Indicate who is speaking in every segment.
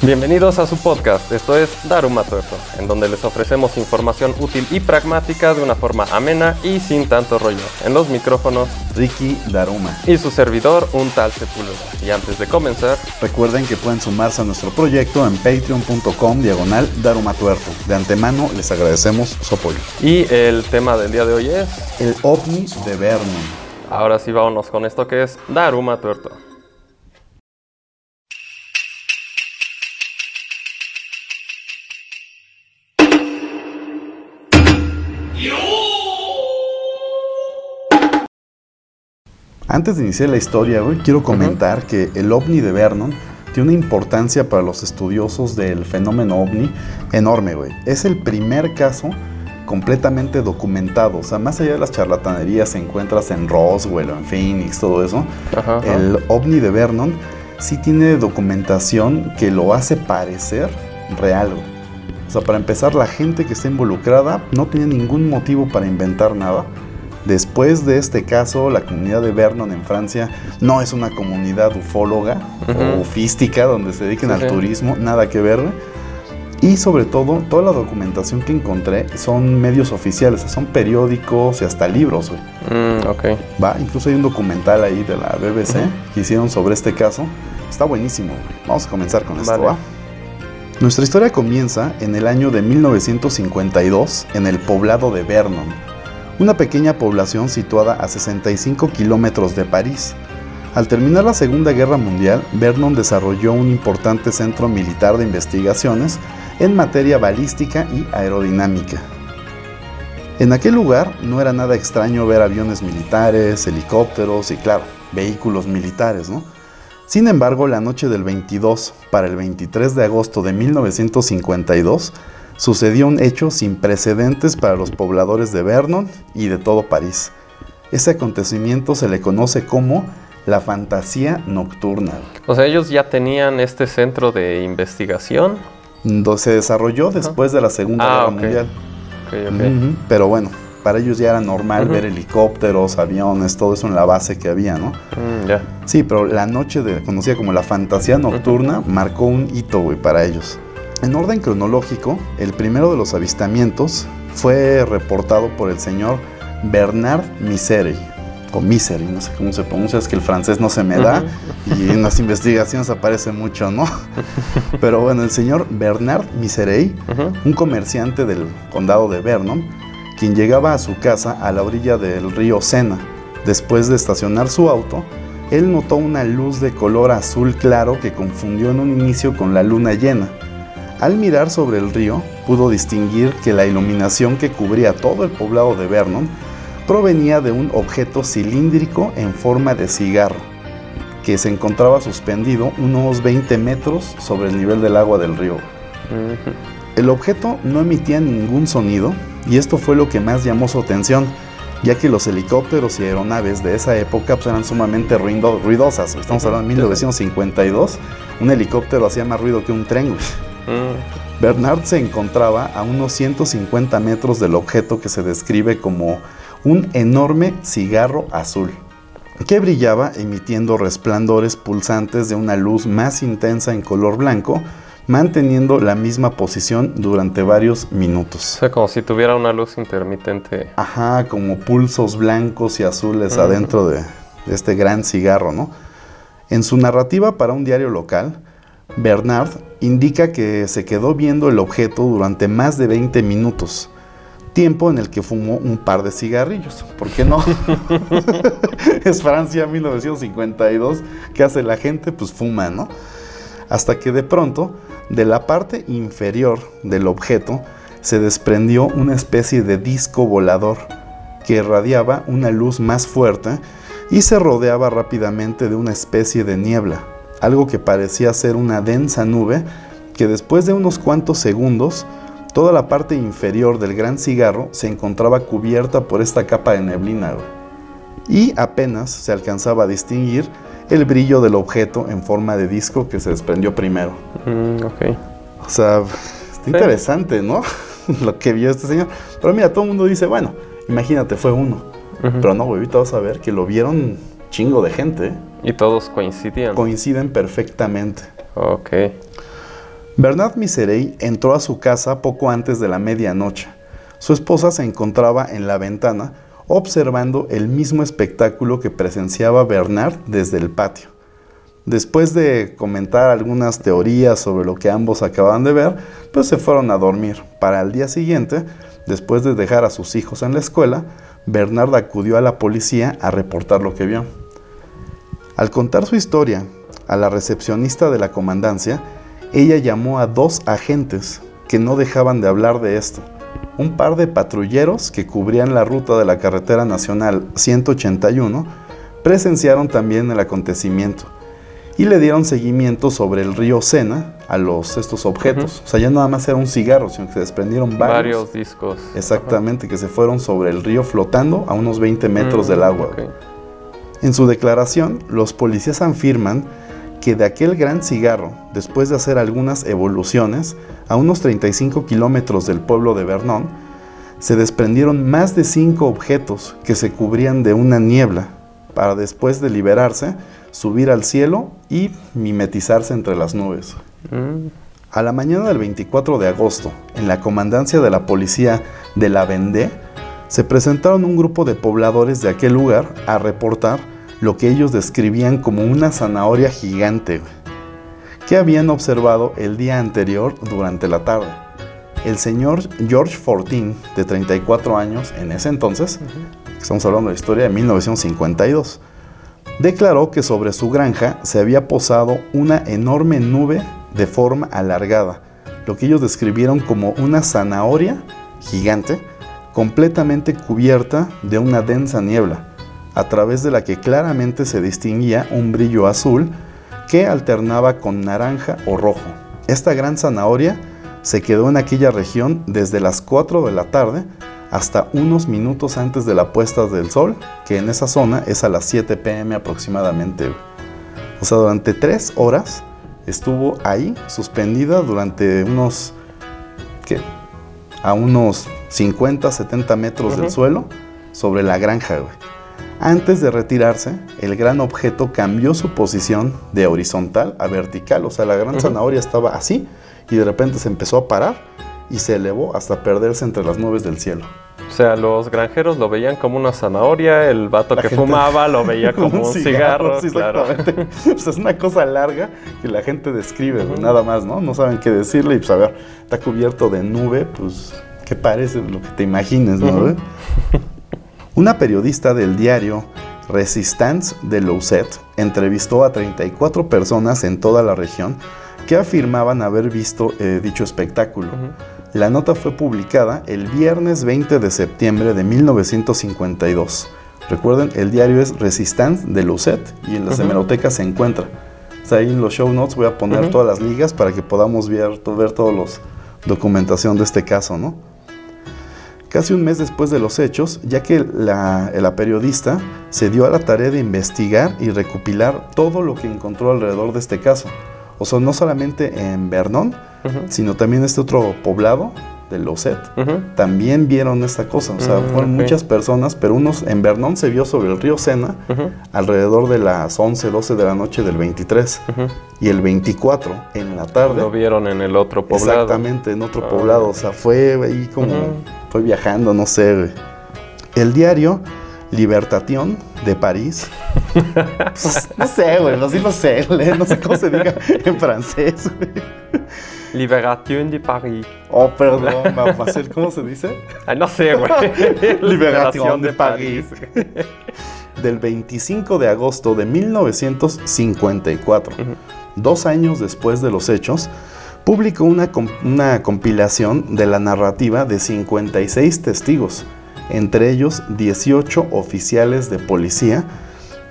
Speaker 1: Bienvenidos a su podcast, esto es Daruma Tuerto, en donde les ofrecemos información útil y pragmática de una forma amena y sin tanto rollo. En los micrófonos,
Speaker 2: Ricky Daruma.
Speaker 1: Y su servidor, un tal Sepúlveda. Y antes de comenzar,
Speaker 2: recuerden que pueden sumarse a nuestro proyecto en patreon.com diagonal Daruma Tuerto. De antemano les agradecemos su apoyo.
Speaker 1: Y el tema del día de hoy es...
Speaker 2: El ovni de Vernon.
Speaker 1: Ahora sí vámonos con esto que es Daruma Tuerto.
Speaker 2: Antes de iniciar la historia, quiero comentar que el ovni de Vernon tiene una importancia para los estudiosos del fenómeno ovni enorme, güey. Es el primer caso completamente documentado. O sea, más allá de las charlatanerías se encuentras en Roswell, en Phoenix, todo eso. El ovni de Vernon sí tiene documentación que lo hace parecer real, O sea, para empezar, la gente que está involucrada no tiene ningún motivo para inventar nada Después de este caso, la comunidad de Vernon en Francia no es una comunidad ufóloga o ufística donde se dediquen al turismo, nada que ver. Y sobre todo, toda la documentación que encontré son medios oficiales, son periódicos y hasta libros.
Speaker 1: Mm,
Speaker 2: Va, incluso hay un documental ahí de la BBC que hicieron sobre este caso. Está buenísimo. Vamos a comenzar con esto, ¿va? Nuestra historia comienza en el año de 1952 en el poblado de Vernon una pequeña población situada a 65 kilómetros de París. Al terminar la Segunda Guerra Mundial, Vernon desarrolló un importante centro militar de investigaciones en materia balística y aerodinámica. En aquel lugar no era nada extraño ver aviones militares, helicópteros y claro, vehículos militares, ¿no? Sin embargo, la noche del 22 para el 23 de agosto de 1952, sucedió un hecho sin precedentes para los pobladores de Vernon y de todo París. Ese acontecimiento se le conoce como la fantasía nocturna.
Speaker 1: O sea, ellos ya tenían este centro de investigación.
Speaker 2: Se desarrolló después de la Segunda ah, Guerra Mundial. Pero bueno, para ellos ya era normal ver helicópteros, aviones, todo eso en la base que había, ¿no?
Speaker 1: Mm,
Speaker 2: sí, pero la noche de, conocida como la fantasía nocturna marcó un hito, güey, para ellos. En orden cronológico, el primero de los avistamientos fue reportado por el señor Bernard Misery, o Misery, no sé cómo se pronuncia, es que el francés no se me da y en las investigaciones aparece mucho, ¿no? Pero bueno, el señor Bernard Misery, un comerciante del condado de Vernon, quien llegaba a su casa a la orilla del río Sena. Después de estacionar su auto, él notó una luz de color azul claro que confundió en un inicio con la luna llena. Al mirar sobre el río, pudo distinguir que la iluminación que cubría todo el poblado de Vernon provenía de un objeto cilíndrico en forma de cigarro, que se encontraba suspendido unos 20 metros sobre el nivel del agua del río. El objeto no emitía ningún sonido y esto fue lo que más llamó su atención, ya que los helicópteros y aeronaves de esa época pues, eran sumamente ruidosas. Estamos hablando de 1952, un helicóptero hacía más ruido que un tren. Mm. Bernard se encontraba a unos 150 metros del objeto que se describe como un enorme cigarro azul, que brillaba emitiendo resplandores pulsantes de una luz más intensa en color blanco, manteniendo la misma posición durante varios minutos.
Speaker 1: O sea, como si tuviera una luz intermitente.
Speaker 2: Ajá, como pulsos blancos y azules adentro de, de este gran cigarro, ¿no? En su narrativa para un diario local, Bernard indica que se quedó viendo el objeto durante más de 20 minutos, tiempo en el que fumó un par de cigarrillos. ¿Por qué no? es Francia 1952, ¿qué hace la gente? Pues fuma, ¿no? Hasta que de pronto, de la parte inferior del objeto, se desprendió una especie de disco volador que irradiaba una luz más fuerte y se rodeaba rápidamente de una especie de niebla algo que parecía ser una densa nube que después de unos cuantos segundos, toda la parte inferior del gran cigarro se encontraba cubierta por esta capa de neblina. Y apenas se alcanzaba a distinguir el brillo del objeto en forma de disco que se desprendió primero.
Speaker 1: Mm,
Speaker 2: o sea, está interesante, ¿no? Lo que vio este señor. Pero mira, todo el mundo dice, bueno, imagínate, fue uno. Pero no, güey, ahorita vas a ver que lo vieron chingo de gente.
Speaker 1: ¿Y todos coincidían?
Speaker 2: Coinciden perfectamente.
Speaker 1: Ok.
Speaker 2: Bernard Miserey entró a su casa poco antes de la medianoche. Su esposa se encontraba en la ventana observando el mismo espectáculo que presenciaba Bernard desde el patio. Después de comentar algunas teorías sobre lo que ambos acababan de ver, pues se fueron a dormir. Para el día siguiente, después de dejar a sus hijos en la escuela, Bernard acudió a la policía a reportar lo que vio. Al contar su historia a la recepcionista de la comandancia, ella llamó a dos agentes que no dejaban de hablar de esto. Un par de patrulleros que cubrían la ruta de la carretera nacional 181 presenciaron también el acontecimiento y le dieron seguimiento sobre el río Sena a los estos objetos. O sea, ya nada más era un cigarro, sino que se desprendieron varios.
Speaker 1: Varios discos.
Speaker 2: Exactamente, que se fueron sobre el río flotando a unos 20 metros
Speaker 1: Mm,
Speaker 2: del agua.
Speaker 1: ok.
Speaker 2: En su declaración, los policías afirman que de aquel gran cigarro, después de hacer algunas evoluciones, a unos 35 kilómetros del pueblo de Vernon, se desprendieron más de cinco objetos que se cubrían de una niebla, para después de liberarse, subir al cielo y mimetizarse entre las nubes.
Speaker 1: Mm,
Speaker 2: A la mañana del 24 de agosto, en la comandancia de la policía de la Vendée, se presentaron un grupo de pobladores de aquel lugar a reportar lo que ellos describían como una zanahoria gigante que habían observado el día anterior durante la tarde. El señor George Fortin, de 34 años en ese entonces, estamos hablando de la historia de 1952, declaró que sobre su granja se había posado una enorme nube de forma alargada, lo que ellos describieron como una zanahoria gigante completamente cubierta de una densa niebla, a través de la que claramente se distinguía un brillo azul que alternaba con naranja o rojo. Esta gran zanahoria se quedó en aquella región desde las 4 de la tarde hasta unos minutos antes de la puesta del sol, que en esa zona es a las 7 pm aproximadamente. O sea, durante 3 horas estuvo ahí suspendida durante unos, ¿qué? A unos 50, 70 metros del suelo sobre la granja, güey. Antes de retirarse, el gran objeto cambió su posición de horizontal a vertical, o sea, la gran zanahoria estaba así y de repente se empezó a parar y se elevó hasta perderse entre las nubes del cielo.
Speaker 1: O sea, los granjeros lo veían como una zanahoria, el vato
Speaker 2: La
Speaker 1: que
Speaker 2: gente-
Speaker 1: fumaba lo veía como un cigarro,
Speaker 2: sí,
Speaker 1: claro.
Speaker 2: exactamente. Pues es una cosa larga que la gente describe, nada más, ¿no? No saben qué decirle y pues a ver, está cubierto de nube, pues, ¿qué parece? Lo que te imagines, ¿no? Una periodista del diario Resistance de Louset entrevistó a 34 personas en toda la región que afirmaban haber visto eh, dicho espectáculo.
Speaker 1: Ujú.
Speaker 2: La nota fue publicada el viernes 20 de septiembre de 1952. Recuerden, el diario es Resistance de Lucet y en las hemerotecas se encuentra. O sea, ahí en los show notes voy a poner todas las ligas para que podamos ver, ver todos los documentación de este caso, ¿no? Casi un mes después de los hechos, ya que la, la periodista se dio a la tarea de investigar y recopilar todo lo que encontró alrededor de este caso. O sea, no solamente en Vernon, sino también este otro poblado de Loset.
Speaker 1: Ujú.
Speaker 2: También vieron esta cosa, o sea,
Speaker 1: Mm,
Speaker 2: fueron muchas personas, pero unos en Vernon se vio sobre el río Sena alrededor de las 11, 12 de la noche del 23
Speaker 1: Ujú.
Speaker 2: y el 24 en la tarde.
Speaker 1: Lo vieron en el otro poblado.
Speaker 2: Exactamente, en otro
Speaker 1: Ah.
Speaker 2: poblado, o sea, fue ahí como, fue viajando, no sé, güey. El diario Libertation de París, pues, no sé, güey, así no sé, no sé cómo se diga en francés, güey.
Speaker 1: Libération de Paris.
Speaker 2: Oh, perdón, Marcel, ¿cómo se dice?
Speaker 1: Ay, no sé, güey.
Speaker 2: Liberación de París. Del 25 de agosto de 1954,
Speaker 1: Ujú.
Speaker 2: dos años después de los hechos, publicó una, com- una compilación de la narrativa de 56 testigos, entre ellos 18 oficiales de policía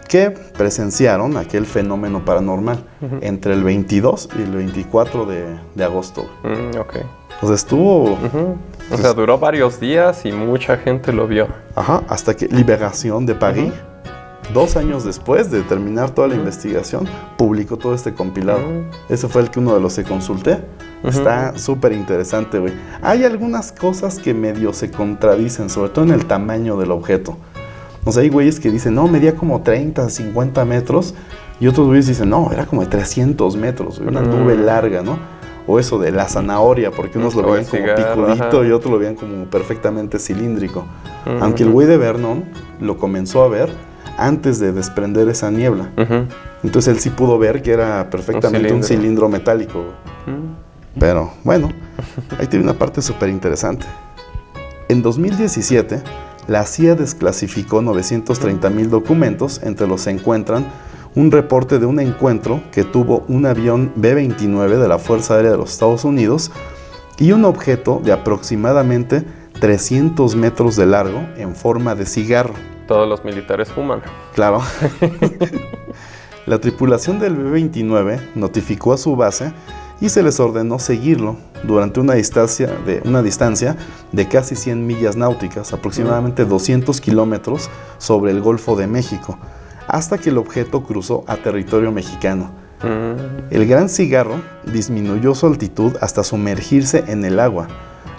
Speaker 2: que presenciaron aquel fenómeno paranormal entre el 22 y el 24 de, de agosto.
Speaker 1: Mm, ok.
Speaker 2: Sea, estuvo.
Speaker 1: O sea, duró varios días y mucha gente lo vio.
Speaker 2: Ajá, hasta que Liberación de París, dos años después de terminar toda la investigación, publicó todo este compilado. Ese fue el que uno de los que consulté. Está súper interesante, güey. Hay algunas cosas que medio se contradicen, sobre todo en el tamaño del objeto. O sea, hay güeyes que dicen, no, medía como 30, 50 metros. Y otros güeyes dicen, no, era como de 300 metros, güey, una
Speaker 1: Mm.
Speaker 2: nube larga, ¿no? o eso de la zanahoria, porque unos lo veían como picudito
Speaker 1: ajá.
Speaker 2: y otros lo veían como perfectamente cilíndrico. Aunque el güey de Vernon lo comenzó a ver antes de desprender esa niebla. Entonces él sí pudo ver que era perfectamente un
Speaker 1: cilindro.
Speaker 2: cilindro metálico.
Speaker 1: Mm.
Speaker 2: Pero bueno, ahí tiene una parte súper interesante. En 2017, la CIA desclasificó 930 mil documentos, entre los se encuentran un reporte de un encuentro que tuvo un avión B-29 de la Fuerza Aérea de los Estados Unidos y un objeto de aproximadamente 300 metros de largo en forma de cigarro.
Speaker 1: Todos los militares fuman.
Speaker 2: Claro. La tripulación del B-29 notificó a su base y se les ordenó seguirlo durante una distancia de, una distancia de casi 100 millas náuticas, aproximadamente 200 kilómetros sobre el Golfo de México, hasta que el objeto cruzó a territorio mexicano.
Speaker 1: Mm.
Speaker 2: El gran cigarro disminuyó su altitud hasta sumergirse en el agua,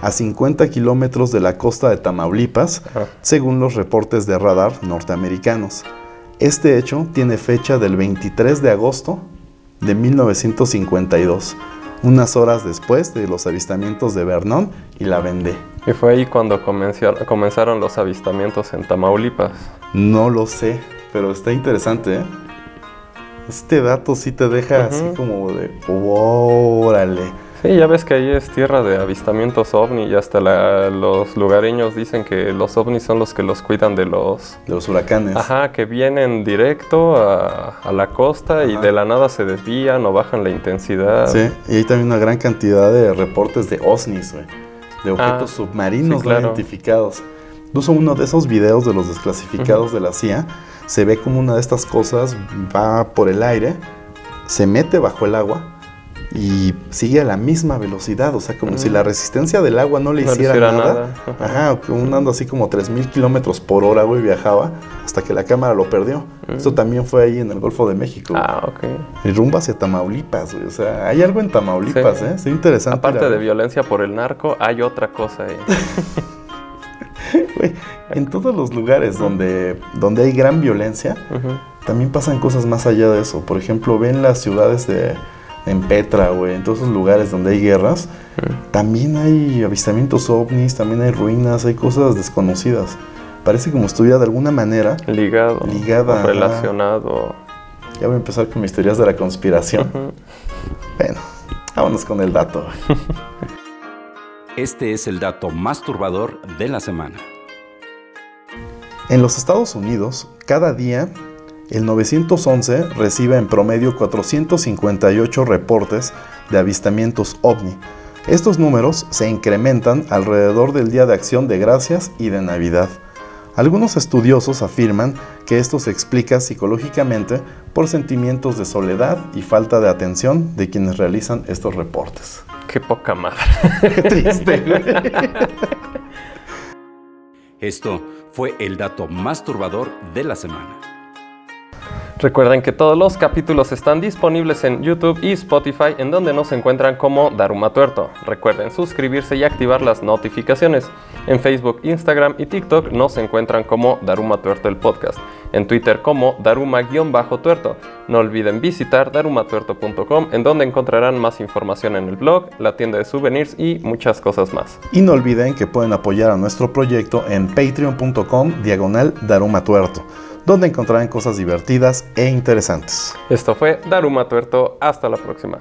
Speaker 2: a 50 kilómetros de la costa de Tamaulipas, según los reportes de radar norteamericanos. Este hecho tiene fecha del 23 de agosto de 1952, unas horas después de los avistamientos de Vernon y la Vendée.
Speaker 1: Y fue ahí cuando comenzaron los avistamientos en Tamaulipas.
Speaker 2: No lo sé, pero está interesante, ¿eh? Este dato sí te deja así como de, órale.
Speaker 1: Sí, ya ves que ahí es tierra de avistamientos ovni y hasta la- los lugareños dicen que los ovnis son los que los cuidan de los...
Speaker 2: De los huracanes.
Speaker 1: Ajá, que vienen directo a, a la costa y de la nada se desvían o bajan la intensidad.
Speaker 2: Sí, y hay también una gran cantidad de reportes de OSNIs, güey, de objetos
Speaker 1: Ah,
Speaker 2: submarinos
Speaker 1: sí, claro.
Speaker 2: identificados. Incluso uno de esos videos de los desclasificados de la CIA, se ve como una de estas cosas va por el aire, se mete bajo el agua y sigue a la misma velocidad, o sea, como si la resistencia del agua no le
Speaker 1: Mm. No
Speaker 2: hiciera,
Speaker 1: hiciera
Speaker 2: nada.
Speaker 1: nada, ajá.
Speaker 2: Un ando así como 3.000 kilómetros por hora, güey, viajaba hasta que la cámara lo perdió. Esto también fue ahí en el Golfo de México.
Speaker 1: Mm. Ah, ok.
Speaker 2: Y rumbo hacia Tamaulipas, güey. O sea, hay algo en Tamaulipas,
Speaker 1: Sí.
Speaker 2: ¿eh? Sí, interesante.
Speaker 1: Aparte de violencia por el narco, hay otra cosa ahí.
Speaker 2: Güey, en todos los lugares donde, donde hay gran violencia, también pasan cosas más allá de eso. Por ejemplo, ven las ciudades de en Petra, güey, en todos esos lugares donde hay guerras, también hay avistamientos ovnis, también hay ruinas, hay cosas desconocidas. Parece como estuviera de alguna manera,
Speaker 1: Ligado.
Speaker 2: Ligada.
Speaker 1: Relacionado.
Speaker 2: ya voy a empezar con mis teorías de la conspiración. Bueno, vámonos con el dato.
Speaker 3: Este es el dato más turbador de la semana.
Speaker 2: En los Estados Unidos, cada día, el 911 recibe en promedio 458 reportes de avistamientos ovni. Estos números se incrementan alrededor del Día de Acción de Gracias y de Navidad. Algunos estudiosos afirman que esto se explica psicológicamente por sentimientos de soledad y falta de atención de quienes realizan estos reportes.
Speaker 1: Qué poca madre.
Speaker 2: Qué triste.
Speaker 3: Esto fue el dato más turbador de la semana.
Speaker 1: Recuerden que todos los capítulos están disponibles en YouTube y Spotify, en donde nos encuentran como Daruma Tuerto. Recuerden suscribirse y activar las notificaciones. En Facebook, Instagram y TikTok nos encuentran como Daruma Tuerto el podcast. En Twitter como Daruma-tuerto. No olviden visitar darumatuerto.com, en donde encontrarán más información en el blog, la tienda de souvenirs y muchas cosas más.
Speaker 2: Y no olviden que pueden apoyar a nuestro proyecto en patreon.com diagonal Daruma Tuerto, donde encontrarán cosas divertidas e interesantes.
Speaker 1: Esto fue Daruma Tuerto. Hasta la próxima.